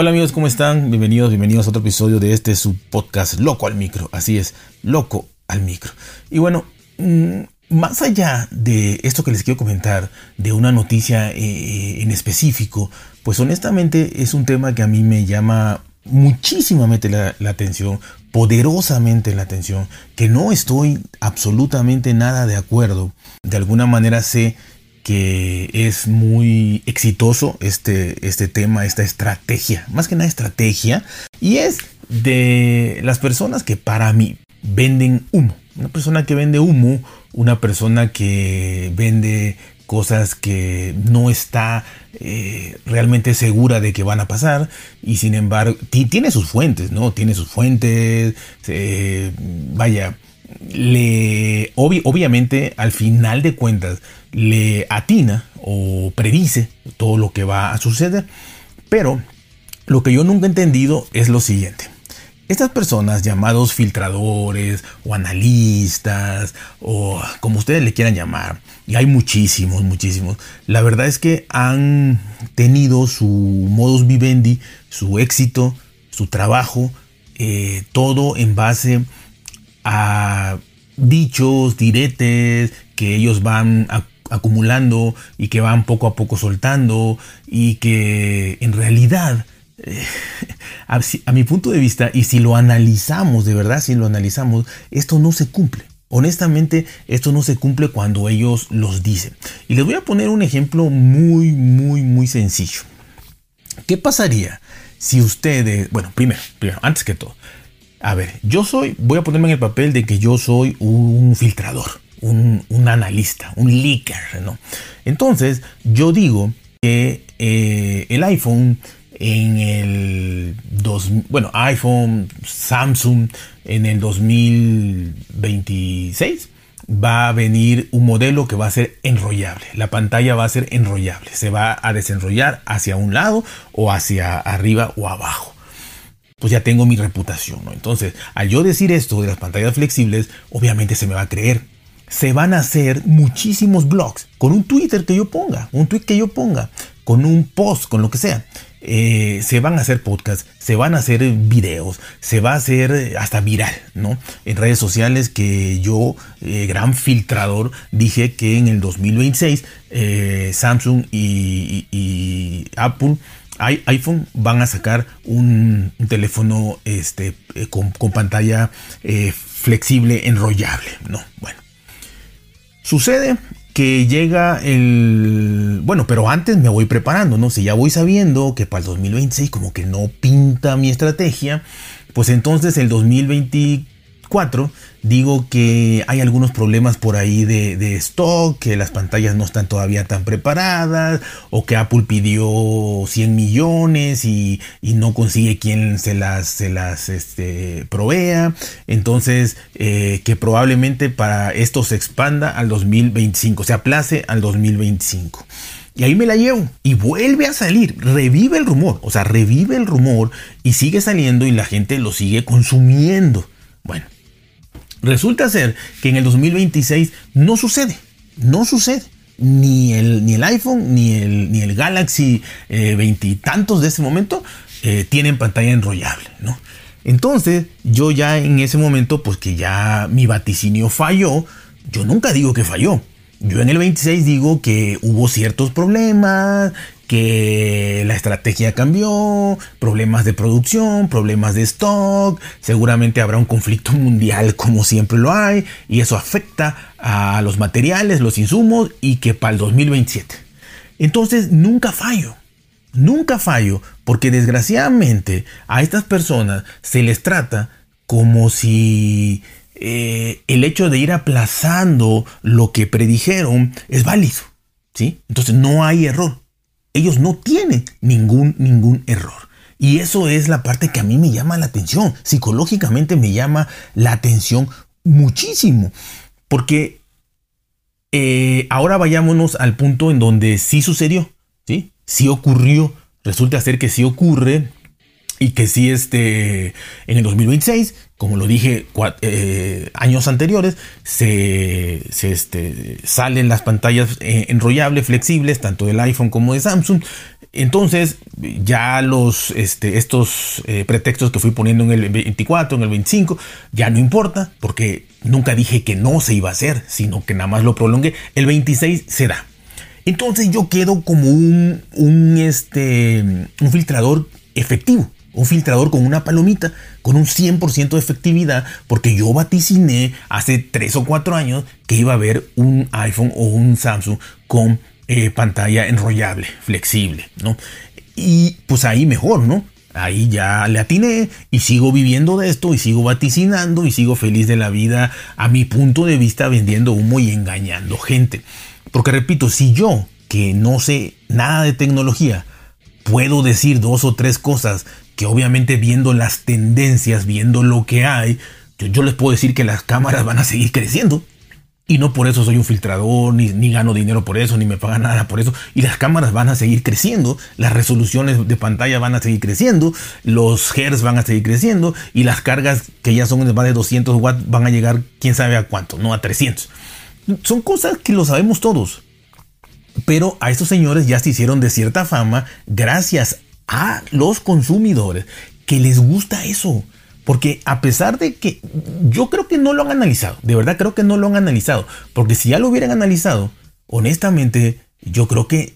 Hola amigos, ¿cómo están? Bienvenidos, bienvenidos a otro episodio de este su podcast Loco al Micro. Así es, Loco al Micro. Y bueno, mm, más allá de esto que les quiero comentar, de una noticia eh, en específico, pues honestamente es un tema que a mí me llama muchísimamente la, la, atención, poderosamente la atención, que no estoy absolutamente nada de acuerdo. De alguna manera sé que es muy exitoso este, este tema, esta estrategia, más que nada estrategia, y es de las personas que para mí venden humo. Una persona que vende humo, una persona que vende cosas que no está eh, realmente segura de que van a pasar y sin embargo tiene sus fuentes, ¿no? Tiene sus fuentes, eh, vaya, le obviamente al final de cuentas le atina o predice todo lo que va a suceder. Pero lo que yo nunca he entendido es lo siguiente. Estas personas llamados filtradores o analistas o como ustedes le quieran llamar, y hay muchísimos, muchísimos, la verdad es que han tenido su modus vivendi, su éxito, su trabajo, eh, todo en base a dichos, diretes que ellos van a acumulando y que van poco a poco soltando y que en realidad eh, a, mi punto de vista y si lo analizamos de verdad si lo analizamos esto no se cumple. Honestamente esto no se cumple cuando ellos los dicen. Y les voy a poner un ejemplo muy muy muy sencillo. Qué pasaría si ustedes bueno primero primero antes que todo a ver yo soy voy a ponerme en el papel de que yo soy un filtrador un, analista, un leaker, ¿no? Entonces, yo digo que eh, el iPhone en el dos, bueno, iPhone, Samsung en el 2026 va a venir un modelo que va a ser enrollable. La pantalla va a ser enrollable. Se va a desenrollar hacia un lado o hacia arriba o abajo. Pues ya tengo mi reputación, ¿no? Entonces, al yo decir esto de las pantallas flexibles, obviamente se me va a creer se van a hacer muchísimos blogs con un Twitter que yo ponga, un tweet que yo ponga, con un post, con lo que sea. Eh, se van a hacer podcasts, se van a hacer videos, se va a hacer hasta viral, ¿no? En redes sociales que yo, eh, gran filtrador, dije que en el 2026 eh, Samsung y, Apple iPhone van a sacar un, teléfono este, con, con, pantalla flexible enrollable, ¿no? Bueno, Sucede que llega el... Bueno, pero antes me voy preparando, ¿no? Si ya voy sabiendo que para el 2026 como que no pinta mi estrategia, pues entonces el 2024 4, digo que hay algunos problemas por ahí de, stock, que las pantallas no están todavía tan preparadas, o que Apple pidió 100 millones y, no consigue quien se las, se las este, provea. Entonces, eh, que probablemente para esto se expanda al 2025, se aplace al 2025. Y ahí me la llevo y vuelve a salir, revive el rumor, o sea, revive el rumor y sigue saliendo y la gente lo sigue consumiendo. Bueno, Resulta ser que en el 2026 no sucede, no sucede. Ni el, ni el iPhone, ni el, ni el Galaxy eh, veintitantos de ese momento eh, tienen pantalla enrollable, ¿no? Entonces, yo ya en ese momento, pues que ya mi vaticinio falló, yo nunca digo que falló. Yo en el 26 digo que hubo ciertos problemas, que la estrategia cambió, problemas de producción, problemas de stock, seguramente habrá un conflicto mundial como siempre lo hay y eso afecta a los materiales, los insumos y que para el 2027. Entonces nunca fallo, nunca fallo porque desgraciadamente a estas personas se les trata como si eh, el hecho de ir aplazando lo que predijeron es válido. ¿sí? Entonces no hay error ellos no tienen ningún, ningún error. Y eso es la parte que a mí me llama la atención. Psicológicamente me llama la atención muchísimo. Porque eh, ahora vayámonos al punto en donde sí sucedió. Sí, sí ocurrió. Resulta ser que sí ocurre y que sí este, en el 2026, como lo dije eh, años anteriores, se, este, salen las pantallas eh, enrollables, flexibles, tanto del iPhone como de Samsung, Entonces, ya los, este, estos eh, pretextos que fui poniendo en el 24, en el 25, ya no importa, porque nunca dije que no se iba a hacer, sino que nada más lo prolongué. El 26 será. Entonces yo quedo como un, un, este, un filtrador efectivo un filtrador con una palomita con un 100% de efectividad porque yo vaticiné hace 3 o 4 años que iba a haber un iPhone o un Samsung con eh, pantalla enrollable, flexible, ¿no? Y pues ahí mejor, ¿no? Ahí ya le atiné y sigo viviendo de esto y sigo vaticinando y sigo feliz de la vida a mi punto de vista vendiendo humo y engañando gente. Porque repito, si yo que no sé nada de tecnología puedo decir dos o tres cosas que obviamente viendo las tendencias, viendo lo que hay, yo, les puedo decir que las cámaras van a seguir creciendo. Y no por eso soy un filtrador, ni, ni, gano dinero por eso, ni me pagan nada por eso. Y las cámaras van a seguir creciendo, las resoluciones de pantalla van a seguir creciendo, los hertz van a seguir creciendo y las cargas que ya son de más de 200 watts van a llegar quién sabe a cuánto, no a 300. Son cosas que lo sabemos todos. Pero a estos señores ya se hicieron de cierta fama gracias a los consumidores que les gusta eso. Porque a pesar de que yo creo que no lo han analizado, de verdad creo que no lo han analizado, porque si ya lo hubieran analizado, honestamente, yo creo que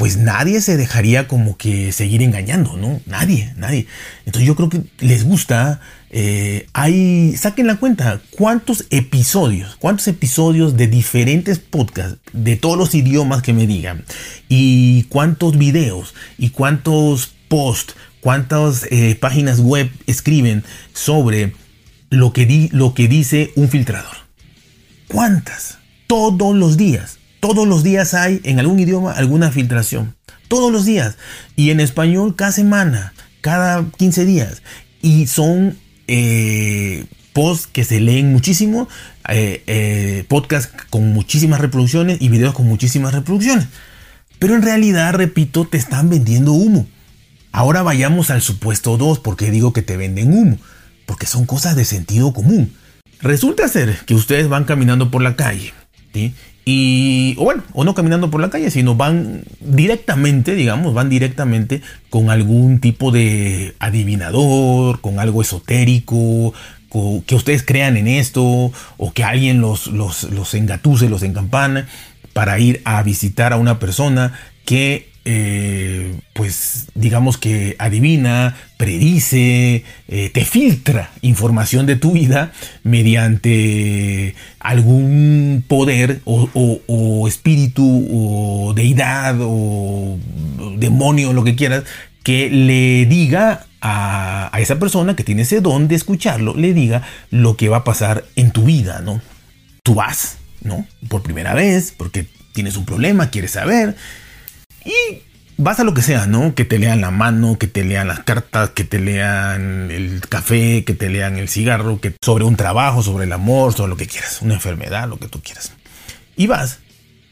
pues nadie se dejaría como que seguir engañando, ¿no? Nadie, nadie. Entonces yo creo que les gusta. Eh, hay, saquen la cuenta, cuántos episodios, cuántos episodios de diferentes podcasts, de todos los idiomas que me digan, y cuántos videos, y cuántos posts, cuántas eh, páginas web escriben sobre lo que, di, lo que dice un filtrador. ¿Cuántas? Todos los días. Todos los días hay en algún idioma alguna filtración. Todos los días. Y en español cada semana, cada 15 días. Y son eh, posts que se leen muchísimo, eh, eh, podcasts con muchísimas reproducciones y videos con muchísimas reproducciones. Pero en realidad, repito, te están vendiendo humo. Ahora vayamos al supuesto 2, porque digo que te venden humo. Porque son cosas de sentido común. Resulta ser que ustedes van caminando por la calle ¿sí? Y, o bueno, o no caminando por la calle, sino van directamente, digamos, van directamente con algún tipo de adivinador, con algo esotérico, que ustedes crean en esto, o que alguien los, los, los engatuse, los encampana, para ir a visitar a una persona que eh, pues digamos que adivina, predice, eh, te filtra información de tu vida mediante algún poder o, espíritu o deidad o demonio, lo que quieras, que le diga a, a, esa persona que tiene ese don de escucharlo, le diga lo que va a pasar en tu vida, ¿no? Tú vas, ¿no? Por primera vez, porque tienes un problema, quieres saber y vas a lo que sea, ¿no? Que te lean la mano, que te lean las cartas, que te lean el café, que te lean el cigarro, que sobre un trabajo, sobre el amor, sobre lo que quieras, una enfermedad, lo que tú quieras. Y vas.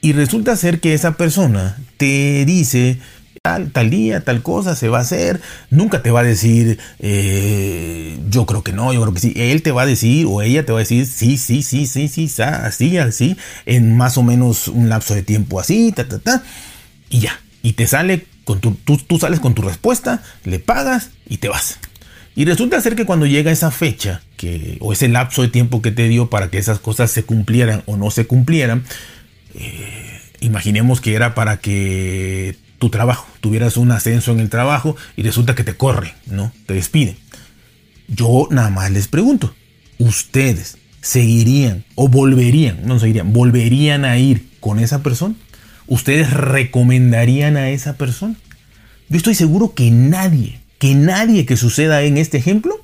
Y resulta ser que esa persona te dice tal, tal día, tal cosa se va a hacer. Nunca te va a decir, eh, yo creo que no, yo creo que sí. Él te va a decir o ella te va a decir, sí, sí, sí, sí, sí, así, así, en más o menos un lapso de tiempo así, ta, ta, ta y ya. Y te sale con tu, tú, sales con tu respuesta, le pagas y te vas. Y resulta ser que cuando llega esa fecha, que, o ese lapso de tiempo que te dio para que esas cosas se cumplieran o no se cumplieran, eh, imaginemos que era para que tu trabajo, tuvieras un ascenso en el trabajo y resulta que te corren, ¿no? Te despiden. Yo nada más les pregunto, ¿ustedes seguirían o volverían, no seguirían, volverían a ir con esa persona? ¿Ustedes recomendarían a esa persona? Yo estoy seguro que nadie, que nadie que suceda en este ejemplo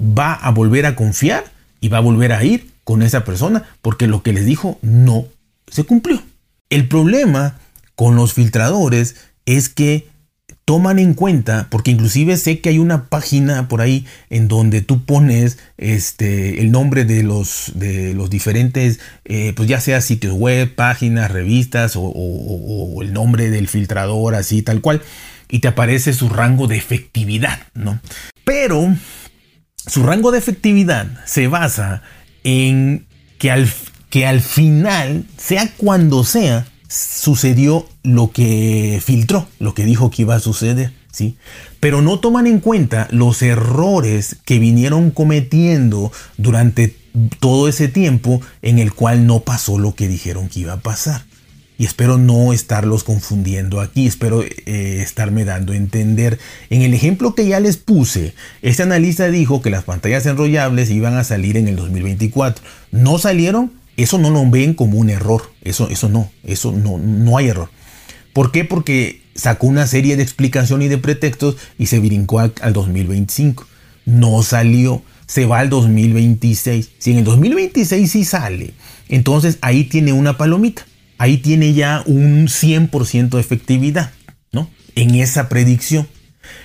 va a volver a confiar y va a volver a ir con esa persona porque lo que les dijo no se cumplió. El problema con los filtradores es que toman en cuenta, porque inclusive sé que hay una página por ahí en donde tú pones este, el nombre de los, de los diferentes, eh, pues ya sea sitios web, páginas, revistas o, el nombre del filtrador, así tal cual, y te aparece su rango de efectividad, ¿no? Pero su rango de efectividad se basa en que al, que al final, sea cuando sea, sucedió lo que filtró, lo que dijo que iba a suceder, ¿sí? Pero no toman en cuenta los errores que vinieron cometiendo durante todo ese tiempo en el cual no pasó lo que dijeron que iba a pasar. Y espero no estarlos confundiendo aquí, espero eh, estarme dando a entender. En el ejemplo que ya les puse, este analista dijo que las pantallas enrollables iban a salir en el 2024. No salieron, eso no lo ven como un error. Eso, eso no, eso no, no hay error. ¿Por qué? Porque sacó una serie de explicaciones y de pretextos y se brincó al, al 2025. No salió se va al 2026. Si en el 2026 sí sale, entonces ahí tiene una palomita. Ahí tiene ya un 100% de efectividad, ¿no? En esa predicción.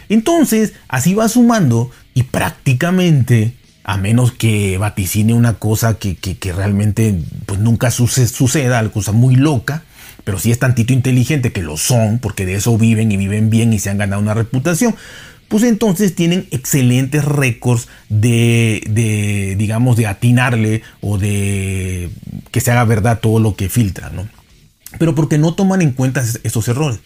Entonces, así va sumando y prácticamente, a menos que vaticine una cosa que, realmente pues, nunca suceda, algo cosa muy loca, pero si es tantito inteligente, que lo son, porque de eso viven y viven bien y se han ganado una reputación, pues entonces tienen excelentes récords de, digamos, de atinarle o de que se haga verdad todo lo que filtran, ¿no? Pero porque no toman en cuenta esos errores.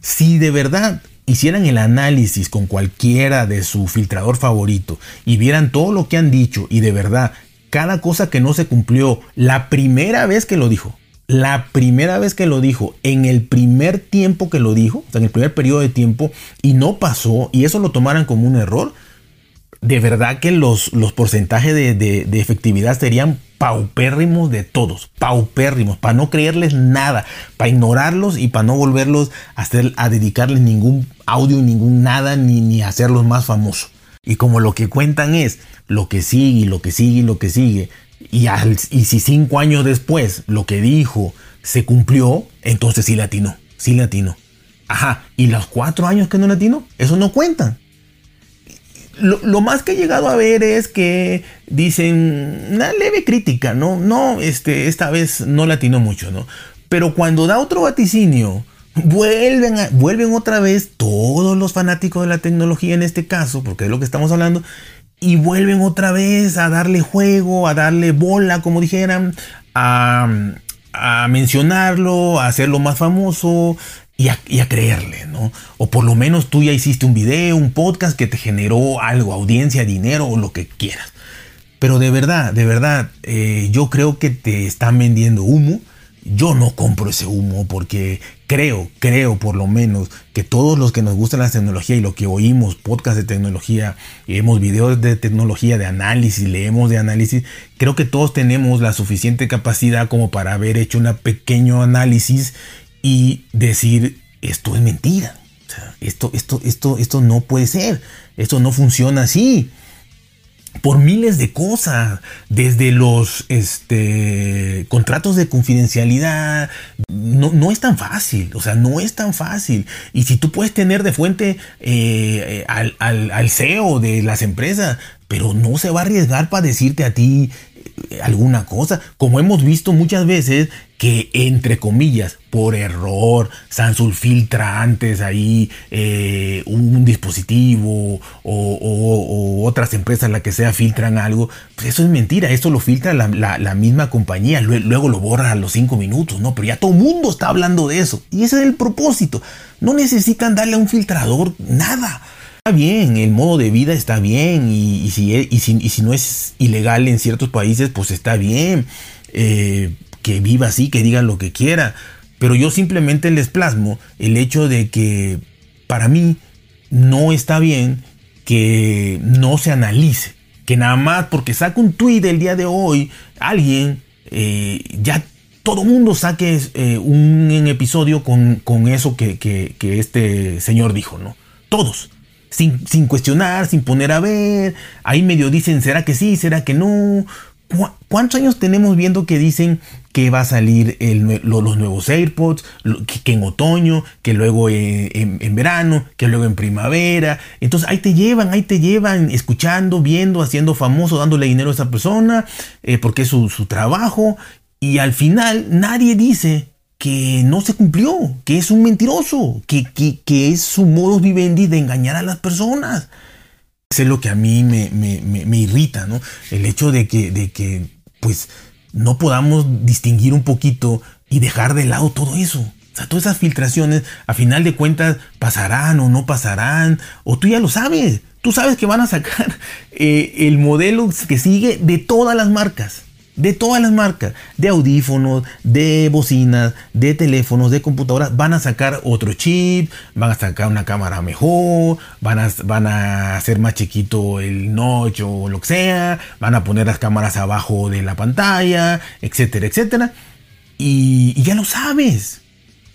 Si de verdad hicieran el análisis con cualquiera de su filtrador favorito y vieran todo lo que han dicho y de verdad cada cosa que no se cumplió la primera vez que lo dijo, la primera vez que lo dijo, en el primer tiempo que lo dijo, en el primer periodo de tiempo, y no pasó, y eso lo tomaran como un error, de verdad que los, los porcentajes de, efectividad serían paupérrimos de todos, paupérrimos, para no creerles nada, para ignorarlos y para no volverlos a, hacer, dedicarles ningún audio, ningún nada, ni, ni hacerlos más famosos. Y como lo que cuentan es lo que sigue, lo que sigue, lo que sigue, y, y si cinco años después lo que dijo se cumplió, entonces sí latino, sí latino. Ajá, y los cuatro años que no latino, eso no cuentan. Lo, más que he llegado a ver es que dicen una leve crítica, ¿no? No, este, esta vez no latino mucho, ¿no? Pero cuando da otro vaticinio, vuelven, vuelven otra vez todos los fanáticos de la tecnología en este caso, porque es lo que estamos hablando, y vuelven otra vez a darle juego, a darle bola, como dijeran, a, mencionarlo, a hacerlo más famoso y a, creerle, ¿no? O por lo menos tú ya hiciste un video, un podcast que te generó algo, audiencia, dinero o lo que quieras. Pero de verdad, de verdad, eh, yo creo que te están vendiendo humo yo no compro ese humo porque creo, creo por lo menos que todos los que nos gustan la tecnología y lo que oímos, podcast de tecnología, vemos videos de tecnología, de análisis, leemos de análisis, creo que todos tenemos la suficiente capacidad como para haber hecho un pequeño análisis y decir esto es mentira. esto, esto, esto, esto no puede ser. Esto no funciona así por miles de cosas, desde los este, contratos de confidencialidad. No, no, es tan fácil, o sea, no es tan fácil. Y si tú puedes tener de fuente eh, al, al, al CEO de las empresas, pero no se va a arriesgar para decirte a ti alguna cosa, como hemos visto muchas veces que entre comillas, por error, Samsung filtra antes ahí eh, un, dispositivo o, otras empresas, la que sea, filtran algo, pues eso es mentira, eso lo filtra la, misma compañía, luego, lo borra a los cinco minutos, ¿no? Pero ya todo el mundo está hablando de eso y ese es el propósito, no necesitan darle a un filtrador nada bien, el modo de vida está bien y, si, y, si, no es ilegal en ciertos países, pues está bien. Eh, que viva así, que diga lo que quiera. Pero yo simplemente les plasmo el hecho de que para mí no está bien que no se analice. Que nada más porque saca un tweet el día de hoy, alguien eh, ya todo mundo saque eh, un, episodio con, eso que, este señor dijo, ¿no? Todos sin, cuestionar, sin poner a ver. Ahí medio dicen, ¿será que sí? ¿Será que no? ¿Cuántos años tenemos viendo que dicen que va a salir los nuevos AirPods, que, en otoño, que luego en, verano, que luego en primavera? Entonces ahí te llevan, ahí te llevan, escuchando, viendo, haciendo famoso, dándole dinero a esa persona, eh, porque es su, su trabajo. Y al final nadie dice que no se cumplió, que es un mentiroso, que, que, es su modo vivendi de engañar a las personas. Eso es lo que a mí me, me, irrita, ¿no? El hecho de que, de que, pues, no podamos distinguir un poquito y dejar de lado todo eso. O sea, todas esas filtraciones, a final de cuentas, pasarán o no pasarán, o tú ya lo sabes. Tú sabes que van a sacar eh, el modelo que sigue de todas las marcas. De todas las marcas. De audífonos, de bocinas, de teléfonos, de computadoras. Van a sacar otro chip. Van a sacar una cámara mejor. Van a, van a hacer más chiquito el notch o lo que sea. Van a poner las cámaras abajo de la pantalla. Etcétera, etcétera. Y, ya lo sabes.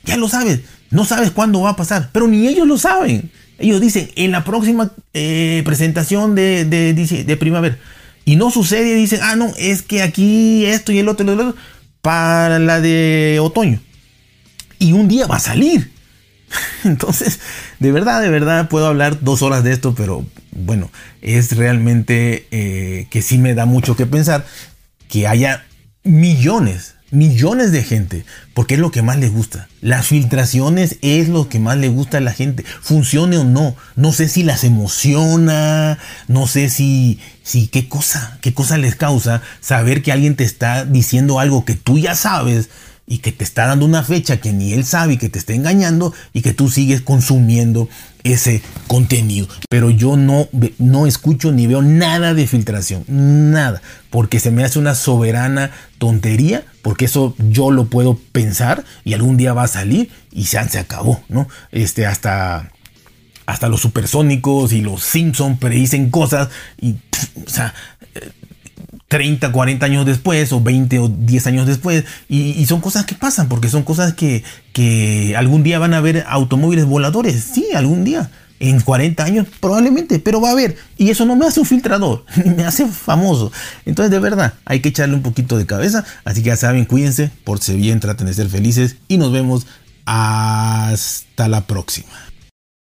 Ya lo sabes. No sabes cuándo va a pasar. Pero ni ellos lo saben. Ellos dicen, en la próxima eh, presentación de, de, primavera. Y no sucede dicen, ah, no, es que aquí esto y el otro, el otro, para la de otoño. Y un día va a salir. Entonces, de verdad, de verdad, puedo hablar dos horas de esto, pero bueno, es realmente eh, que sí me da mucho que pensar que haya millones millones de gente, porque es lo que más les gusta. Las filtraciones es lo que más le gusta a la gente, funcione o no. No sé si las emociona, no sé si, si qué cosa, qué cosa les causa saber que alguien te está diciendo algo que tú ya sabes y que te está dando una fecha que ni él sabe y que te está engañando y que tú sigues consumiendo ese contenido. Pero yo no, no escucho ni veo nada de filtración, nada, porque se me hace una soberana tontería, porque eso yo lo puedo pensar y algún día va a salir y se, se acabó, ¿no? Este, hasta hasta los supersónicos y los Simpson predicen cosas y, 30, 40 años después, o 20 o 10 años después, y, son cosas que pasan, porque son cosas que, que, algún día van a haber automóviles voladores, sí, algún día, en 40 años probablemente, pero va a haber, y eso no me hace un filtrador, ni me hace famoso. Entonces, de verdad, hay que echarle un poquito de cabeza, así que ya saben, cuídense, por si bien, traten de ser felices, y nos vemos hasta la próxima.